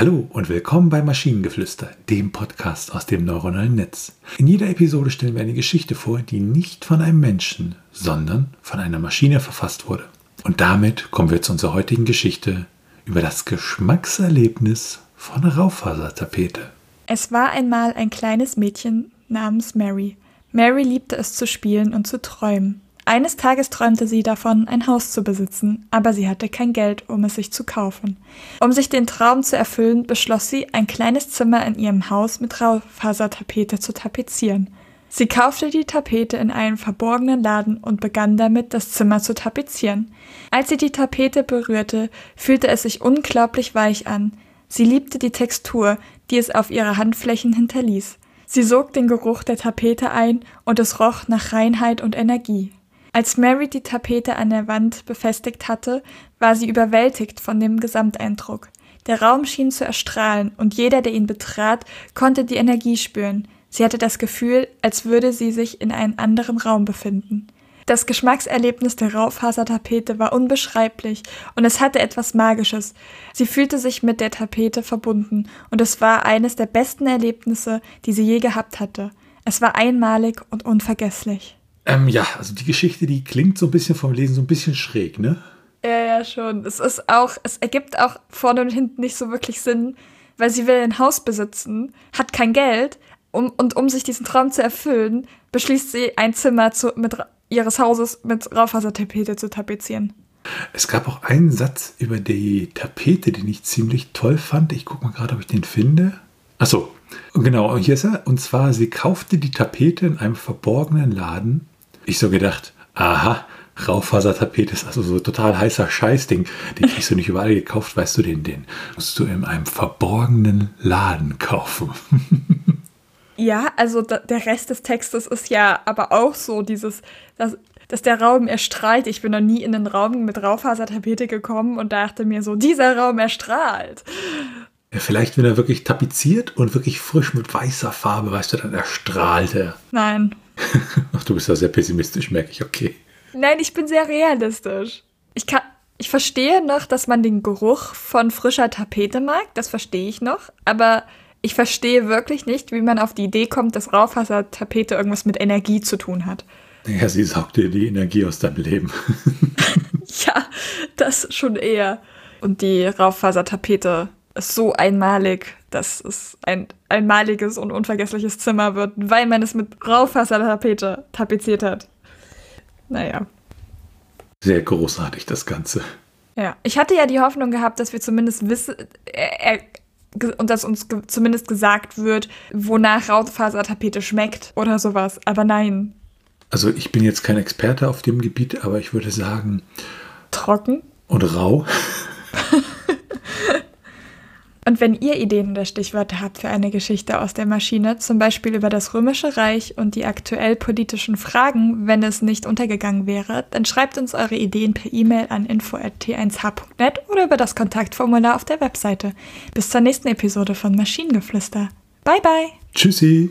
Hallo und willkommen bei Maschinengeflüster, dem Podcast aus dem neuronalen Netz. In jeder Episode stellen wir eine Geschichte vor, die nicht von einem Menschen, sondern von einer Maschine verfasst wurde. Und damit kommen wir zu unserer heutigen Geschichte über das Geschmackserlebnis von Raufasertapete. Es war einmal ein kleines Mädchen namens Mary. Mary liebte es zu spielen und zu träumen. Eines Tages träumte sie davon, ein Haus zu besitzen, aber sie hatte kein Geld, um es sich zu kaufen. Um sich den Traum zu erfüllen, beschloss sie, ein kleines Zimmer in ihrem Haus mit Raufasertapete zu tapezieren. Sie kaufte die Tapete in einem verborgenen Laden und begann damit, das Zimmer zu tapezieren. Als sie die Tapete berührte, fühlte es sich unglaublich weich an. Sie liebte die Textur, die es auf ihrer Handflächen hinterließ. Sie sog den Geruch der Tapete ein und es roch nach Reinheit und Energie. Als Mary die Tapete an der Wand befestigt hatte, war sie überwältigt von dem Gesamteindruck. Der Raum schien zu erstrahlen, und jeder, der ihn betrat, konnte die Energie spüren. Sie hatte das Gefühl, als würde sie sich in einem anderen Raum befinden. Das Geschmackserlebnis der Raufasertapete war unbeschreiblich und es hatte etwas Magisches. Sie fühlte sich mit der Tapete verbunden und es war eines der besten Erlebnisse, die sie je gehabt hatte. Es war einmalig und unvergesslich. Ähm, ja, also die Geschichte, die klingt so ein bisschen vom Lesen so ein bisschen schräg, ne? Ja, ja, schon. Es ist auch, es ergibt auch vorne und hinten nicht so wirklich Sinn, weil sie will ein Haus besitzen, hat kein Geld um, und um sich diesen Traum zu erfüllen, beschließt sie, ein Zimmer zu, mit, ihres Hauses mit Raufasertapete zu tapezieren. Es gab auch einen Satz über die Tapete, den ich ziemlich toll fand. Ich gucke mal gerade, ob ich den finde. Achso, genau, hier ist er. Und zwar, sie kaufte die Tapete in einem verborgenen Laden ich so gedacht, aha, Raufasertapete ist also so total heißer Scheißding. Den kriegst du nicht überall gekauft, weißt du, den, den musst du in einem verborgenen Laden kaufen. ja, also da, der Rest des Textes ist ja aber auch so dieses, dass, dass der Raum erstrahlt. Ich bin noch nie in einen Raum mit Raufasertapete gekommen und dachte mir so, dieser Raum erstrahlt. Ja, vielleicht, wenn er wirklich tapeziert und wirklich frisch mit weißer Farbe, weißt du, dann erstrahlt er. Nein. Ach, du bist ja sehr pessimistisch, merke ich, okay. Nein, ich bin sehr realistisch. Ich kann, ich verstehe noch, dass man den Geruch von frischer Tapete mag, das verstehe ich noch, aber ich verstehe wirklich nicht, wie man auf die Idee kommt, dass Raufasertapete irgendwas mit Energie zu tun hat. Ja, sie saugt dir die Energie aus deinem Leben. ja, das schon eher. Und die Raufasertapete ist so einmalig, dass es ein einmaliges und unvergessliches Zimmer wird, weil man es mit Raufasertapete tapeziert hat. Naja. Sehr großartig, das Ganze. Ja, ich hatte ja die Hoffnung gehabt, dass wir zumindest wissen, äh, äh, und dass uns ge zumindest gesagt wird, wonach Raufasertapete schmeckt oder sowas. Aber nein. Also ich bin jetzt kein Experte auf dem Gebiet, aber ich würde sagen. Trocken. Und rau. Und wenn ihr Ideen oder Stichworte habt für eine Geschichte aus der Maschine, zum Beispiel über das Römische Reich und die aktuell politischen Fragen, wenn es nicht untergegangen wäre, dann schreibt uns eure Ideen per E-Mail an info.t1h.net oder über das Kontaktformular auf der Webseite. Bis zur nächsten Episode von Maschinengeflüster. Bye bye. Tschüssi.